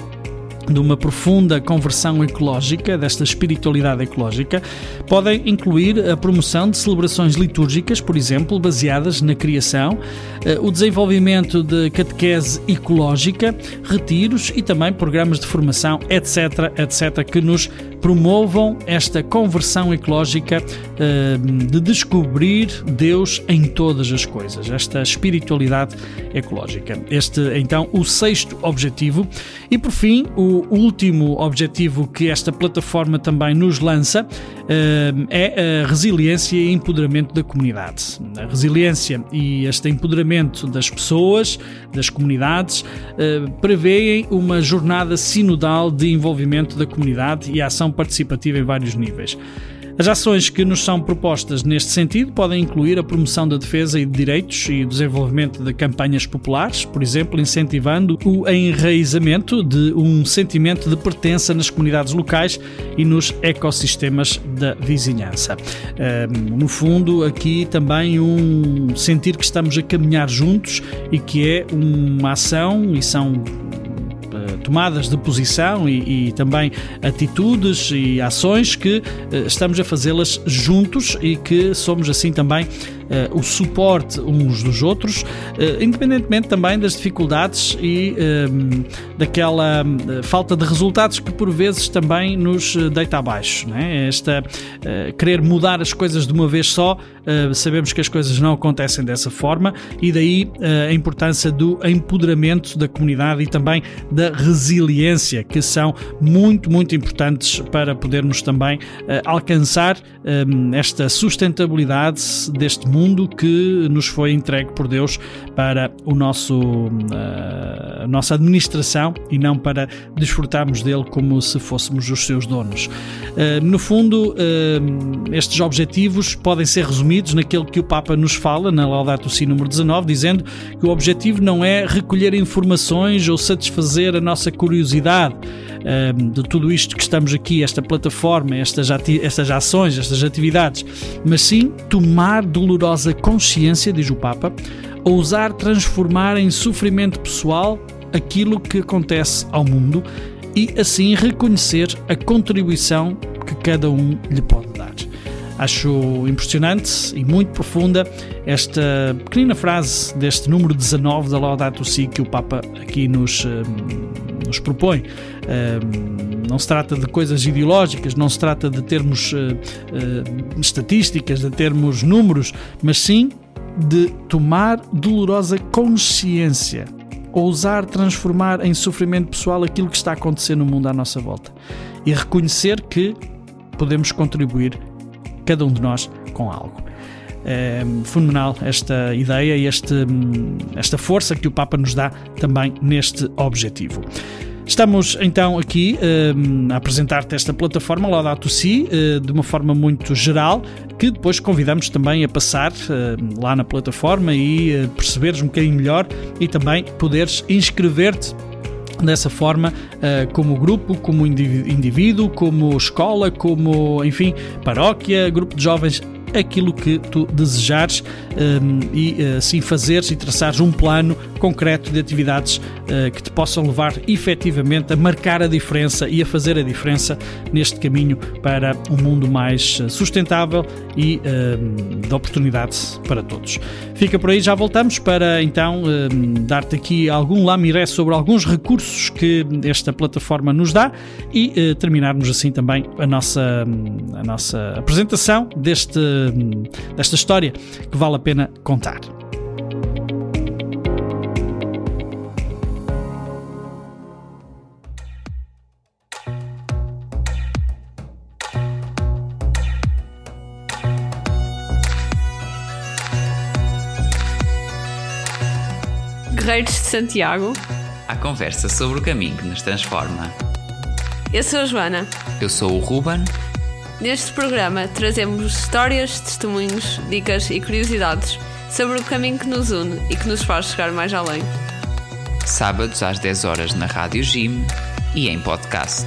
de uma profunda conversão ecológica, desta espiritualidade ecológica, podem incluir a promoção de celebrações litúrgicas, por exemplo, baseadas na criação, eh, o desenvolvimento de catequese ecológica, retiros e também programas de formação, etc., etc., que nos promovam esta conversão ecológica eh, de descobrir Deus em todas as coisas, esta espiritualidade ecológica. Este, então, o sexto objetivo. E por fim, o último objetivo que esta plataforma também nos lança é a resiliência e empoderamento da comunidade. A resiliência e este empoderamento das pessoas, das comunidades, prevêem uma jornada sinodal de envolvimento da comunidade e ação participativa em vários níveis. As ações que nos são propostas neste sentido podem incluir a promoção da defesa e de direitos e desenvolvimento de campanhas populares, por exemplo, incentivando o enraizamento de um sentimento de pertença nas comunidades locais e nos ecossistemas da vizinhança. No fundo, aqui também um sentir que estamos a caminhar juntos e que é uma ação e são tomadas de posição e, e, também atitudes e ações que estamos a fazê-las juntos e que somos assim também o suporte uns dos outros, uh, independentemente também das dificuldades e uh, daquela falta de resultados que por vezes também nos deita abaixo. Né? Esta querer mudar as coisas de uma vez só, sabemos que as coisas não acontecem dessa forma e daí a importância do empoderamento da comunidade e também da resiliência, que são muito, muito importantes para podermos também alcançar esta sustentabilidade deste mundo mundo que nos foi entregue por Deus para o nosso, uh, a nossa administração e não para desfrutarmos dele como se fôssemos os seus donos. Uh, no fundo, uh, estes objetivos podem ser resumidos naquilo que o Papa nos fala na Laudato Si número 19, dizendo que o objetivo não é recolher informações ou satisfazer a nossa curiosidade de tudo isto que estamos aqui, esta plataforma, estas, estas ações, estas atividades, mas sim tomar dolorosa consciência, diz o Papa, ousar transformar em sofrimento pessoal aquilo que acontece ao mundo e assim reconhecer a contribuição que cada um lhe pode dar. Acho impressionante e muito profunda esta pequenina frase deste número 19 da Laudato Si que o Papa aqui nos, nos propõe. Não se trata de coisas ideológicas, não se trata de termos eh, eh, estatísticas, de termos números, mas sim de tomar dolorosa consciência ousar transformar em sofrimento pessoal aquilo que está a acontecer no mundo à nossa volta e reconhecer que podemos contribuir cada um de nós com algo. É fenomenal esta ideia e este, esta força que o Papa nos dá também neste objetivo. Estamos então aqui uh, a apresentar-te esta plataforma Laudato Si uh, de uma forma muito geral, que depois convidamos também a passar uh, lá na plataforma e perceberes um bocadinho melhor e também poderes inscrever-te dessa forma, como grupo, como indivíduo, como escola, como, enfim, paróquia, grupo de jovens aquilo que tu desejares um, e assim fazeres e traçares um plano concreto de atividades uh, que te possam levar efetivamente a marcar a diferença e a fazer a diferença neste caminho para um mundo mais sustentável e um, de oportunidade para todos. Fica por aí, já voltamos para então um, dar-te aqui algum lamiré sobre alguns recursos que esta plataforma nos dá e uh, terminarmos assim também a nossa, a nossa apresentação deste desta história que vale a pena contar.
Guerreiros de Santiago.
A conversa sobre o caminho que nos transforma.
Eu sou a Joana.
Eu sou o Ruben.
Neste programa trazemos histórias, testemunhos, dicas e curiosidades sobre o caminho que nos une e que nos faz chegar mais além.
Sábados às 10 horas na Rádio Jim e em podcast.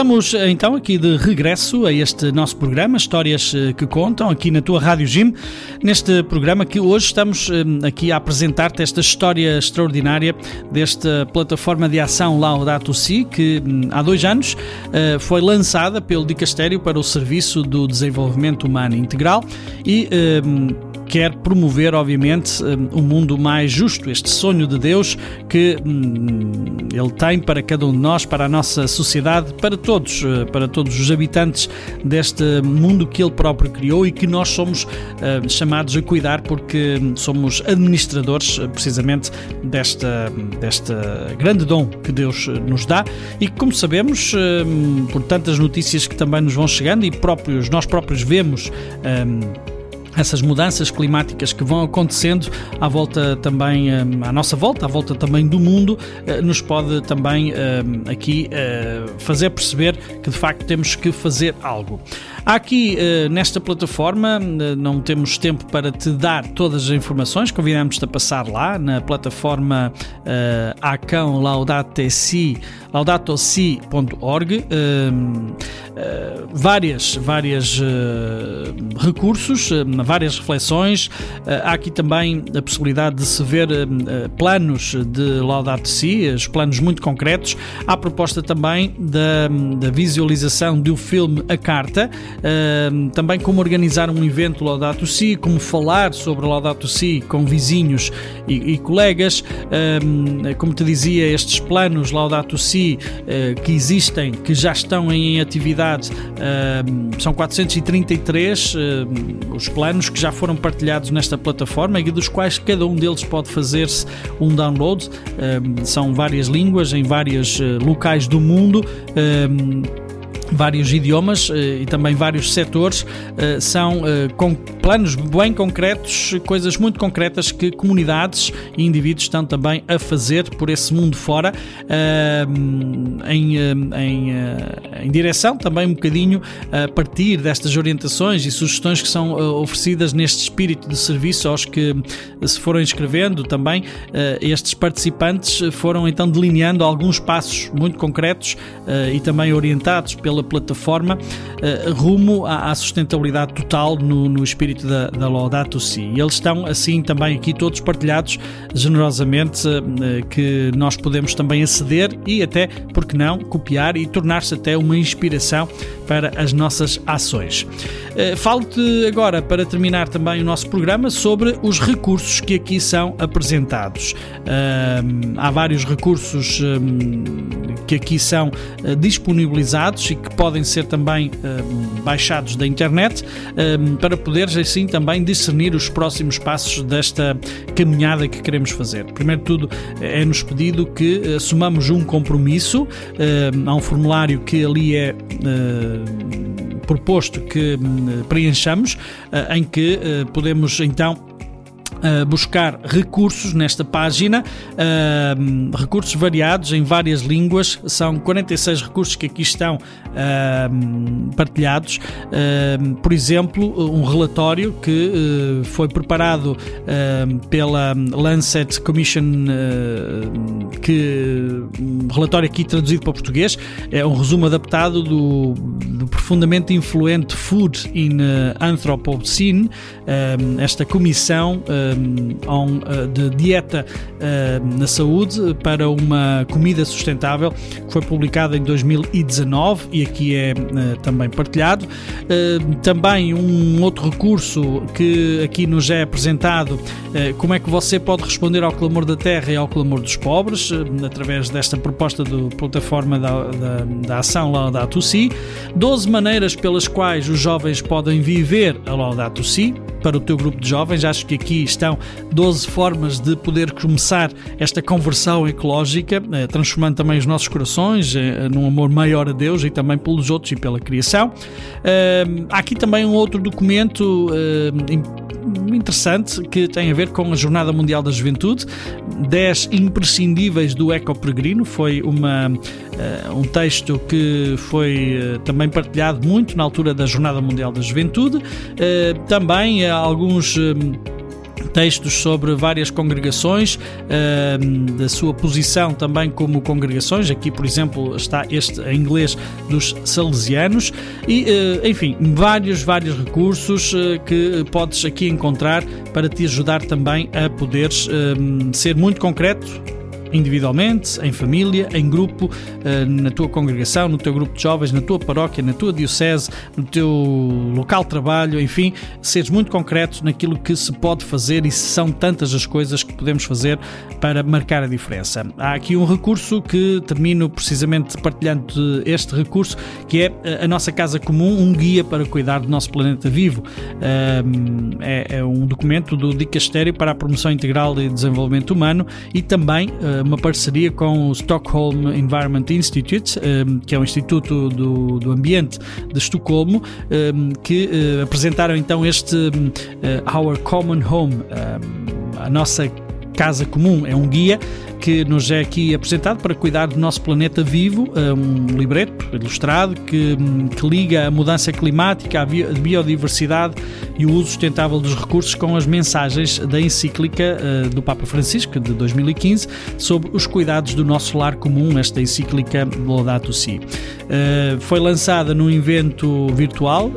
Estamos então aqui de regresso a este nosso programa, Histórias eh, que Contam, aqui na tua Rádio Jim. Neste programa que hoje estamos eh, aqui a apresentar-te esta história extraordinária desta plataforma de ação Laudato Si, que hum, há dois anos eh, foi lançada pelo Dicastério para o Serviço do Desenvolvimento Humano Integral e hum, quer promover, obviamente, um mundo mais justo, este sonho de Deus que hum, Ele tem para cada um de nós, para a nossa sociedade, para todos, eh, para todos os habitantes deste mundo que Ele próprio criou e que nós somos uh, chamados a cuidar porque hum, somos administradores precisamente desta, desta grande dom que Deus nos dá. E que, como sabemos, uh, por tantas notícias que também nos vão chegando e próprios, nós próprios vemos essas mudanças climáticas que vão acontecendo à volta também, hum, à nossa volta, à volta também do mundo, eh, nos pode também hum, aqui eh, fazer perceber que de facto temos que fazer algo. Há aqui eh, nesta plataforma, não temos tempo para te dar todas as informações, convidamos-te a passar lá na plataforma Acão laudatosi.org, hum, várias, várias recursos várias reflexões. Eh, há aqui também a possibilidade de se ver eh, eh, planos de Laudato Si, os planos muito concretos. Há a proposta também da, da visualização do filme A Carta, também como organizar um evento Laudato Si, como falar sobre Laudato Si com vizinhos e, e colegas. Como te dizia, estes planos Laudato Si que existem, que já estão em atividade, são 433 os planos planos que já foram partilhados nesta plataforma e dos quais cada um deles pode fazer-se um download. são várias línguas em vários eh, locais do mundo vários idiomas eh, e também vários setores, eh, são eh, com planos bem concretos, coisas muito concretas que comunidades e indivíduos estão também a fazer por esse mundo fora, em, em, em direção também um bocadinho a partir destas orientações e sugestões que são oferecidas neste espírito de serviço aos que se foram inscrevendo também. Estes participantes foram então delineando alguns passos muito concretos e também orientados pela pela plataforma uh, rumo à, à, sustentabilidade total no, no espírito da, da Laudato Si. E eles estão assim também aqui todos partilhados generosamente uh, que nós podemos também aceder e até, porque não, copiar e tornar-se até uma inspiração para as nossas ações. Uh, Falo-te agora, para terminar também o nosso programa, sobre os recursos que aqui são apresentados. há vários recursos que aqui são disponibilizados e que que podem ser também uh, baixados da internet uh, para poderes assim também discernir os próximos passos desta caminhada que queremos fazer. Primeiro de tudo, é-nos pedido que assumamos um compromisso, há um formulário que ali é proposto que hum, preenchamos, em que podemos então Buscar recursos nesta página, uh, recursos variados em várias línguas, são 46 recursos que aqui estão uh, partilhados. por exemplo, um relatório que foi preparado pela Lancet Commission, que um relatório aqui traduzido para português, é um resumo adaptado do, do profundamente influente Food in Anthropocene, esta comissão de dieta na saúde para uma comida sustentável que foi publicada em 2019 e aqui é uh, também partilhado. também um outro recurso que aqui nos é apresentado, como é que você pode responder ao clamor da terra e ao clamor dos pobres, através desta proposta da plataforma da, da, da ação Laudato Si. 12 maneiras pelas quais os jovens podem viver a Laudato Si para o teu grupo de jovens. Acho que aqui estão 12 formas de poder começar esta conversão ecológica, eh, transformando também os nossos corações eh, num amor maior a Deus e também pelos outros e pela criação. Há aqui também um outro documento interessante que tem a ver com a Jornada Mundial da Juventude. 10 imprescindíveis do Eco Peregrino foi uma, um texto que foi também partilhado muito na altura da Jornada Mundial da Juventude. Também alguns textos sobre várias congregações, uh, da sua posição também como congregações. Aqui, por exemplo, está este em inglês dos Salesianos e, uh, enfim, vários, vários recursos uh, que podes aqui encontrar para te ajudar também a poderes ser muito concreto individualmente, em família, em grupo, eh, na tua congregação, no teu grupo de jovens, na tua paróquia, na tua diocese, no teu local de trabalho, enfim, seres muito concreto naquilo que se pode fazer e são tantas as coisas que podemos fazer para marcar a diferença. Há aqui um recurso que termino precisamente partilhando este recurso, que é eh, a nossa casa comum, um guia para cuidar do nosso planeta vivo. É um documento do Dicastério para a Promoção Integral e Desenvolvimento Humano e também eh, uma parceria com o Stockholm Environment Institute, ehm, que é o Instituto do, do Ambiente de Estocolmo, ehm, que eh, apresentaram então este eh, Our Common Home, ehm, a nossa casa comum, é um guia que nos é aqui apresentado para cuidar do nosso planeta vivo, é um libreto ilustrado que, que liga a mudança climática, a biodiversidade e o uso sustentável dos recursos com as mensagens da encíclica uh, do Papa Francisco de 2015 sobre os cuidados do nosso lar comum, esta encíclica Laudato Si. Uh, foi lançada num evento virtual.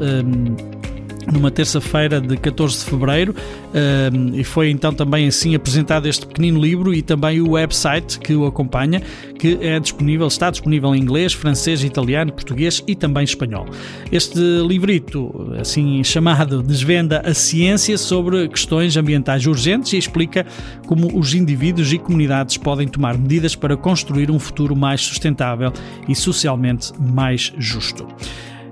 Numa terça-feira de 14 de fevereiro uh, e foi então também assim apresentado este pequenino livro e também o website que o acompanha, que é disponível, está disponível em inglês, francês, italiano, português e também espanhol. Este livrito, assim chamado, desvenda a ciência sobre questões ambientais urgentes e explica como os indivíduos e comunidades podem tomar medidas para construir um futuro mais sustentável e socialmente mais justo.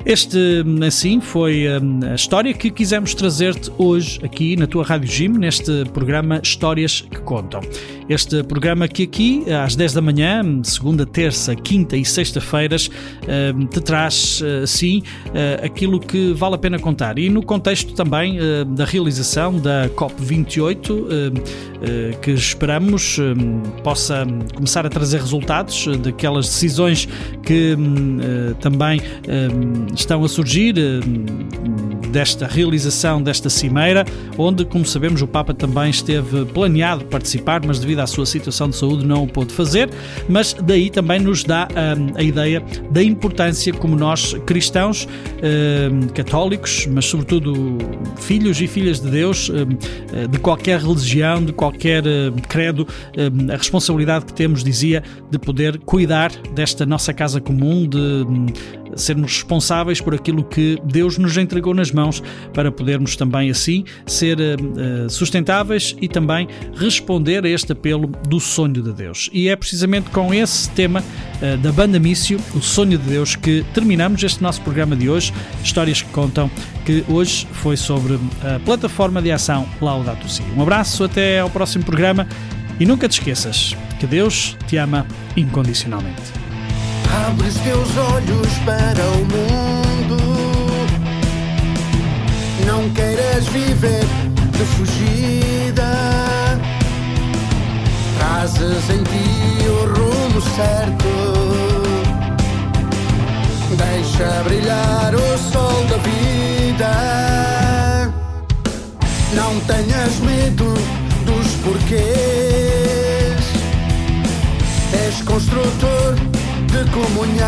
Este, assim, foi hum, a história que quisemos trazer-te hoje aqui na tua Rádio Gym, neste programa Histórias que Contam. Este programa que aqui, às 10 da manhã, segunda, terça, quinta e sexta-feiras, hum, te traz, assim, aquilo que vale a pena contar. E no contexto também da realização da COP28, que esperamos possa começar a trazer resultados daquelas decisões que também estão a surgir eh, desta realização desta cimeira, onde, como sabemos, o Papa também esteve planeado participar, mas devido à sua situação de saúde não o pôde fazer. Mas daí também nos dá um, a ideia da importância, como nós cristãos, um, católicos, mas sobretudo filhos e filhas de Deus, de qualquer religião, de qualquer credo, a responsabilidade que temos, dizia, de poder cuidar desta nossa casa comum, de sermos responsáveis por aquilo que Deus nos entregou nas mãos para podermos também assim ser uh, sustentáveis e também responder a este apelo do sonho de Deus. E é precisamente com esse tema uh, da banda Mício, o sonho de Deus, que terminamos este nosso programa de hoje, Histórias que Contam, que hoje foi sobre a plataforma de ação Laudato Si. Um abraço, até ao próximo programa e nunca te esqueças que Deus te ama incondicionalmente.
Abres teus olhos para o mundo. Não queiras viver de fugida. Trazes em ti o rumo certo. Deixa brilhar o sol da vida. Não tenhas medo dos porquês. Comunhão.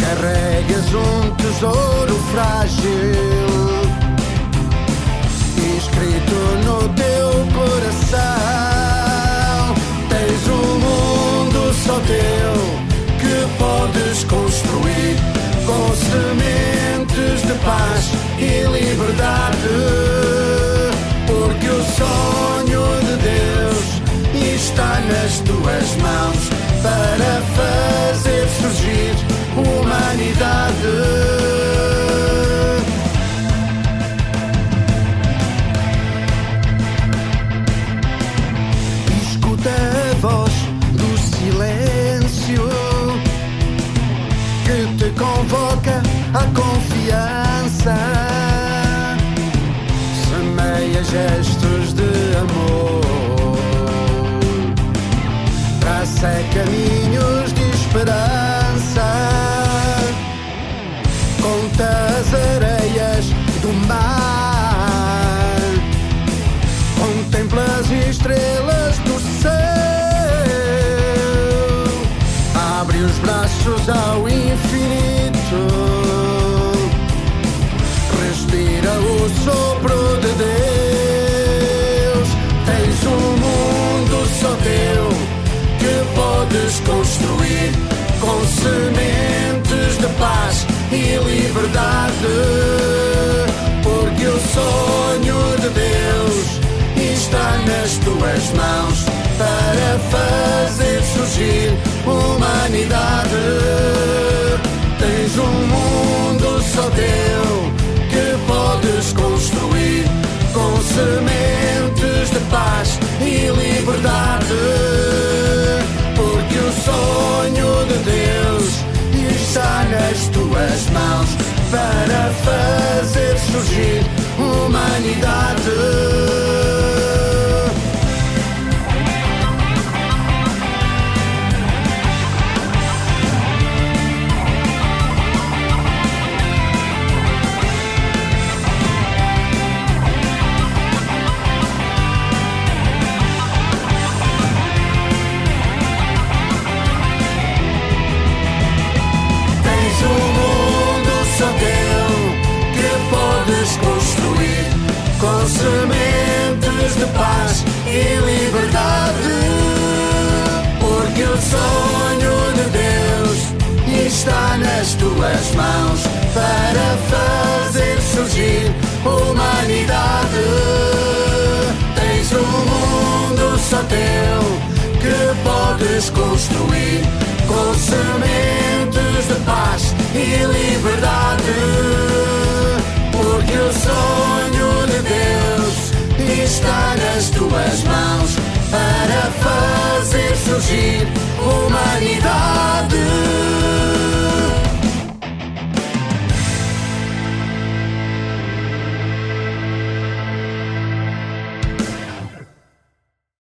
Carregas um tesouro frágil, escrito no teu coração. Tens um mundo só teu que podes construir com sementes de paz e liberdade. Porque o sonho de Deus está nas tuas mãos para fazer surgir humanidade. Sopro de Deus. Tens um mundo só teu que podes construir com sementes de paz e liberdade. Porque o sonho de Deus está nas tuas mãos para fazer surgir humanidade. Tens um mundo só teu sementes de paz e liberdade. Porque o sonho de Deus está nas tuas mãos para fazer surgir humanidade. E liberdade. Porque o sonho de Deus está nas tuas mãos para fazer surgir humanidade. Tens um mundo só teu que podes construir com sementes de paz e liberdade. Porque o sonho de Deus está nas tuas mãos para fazer surgir humanidade.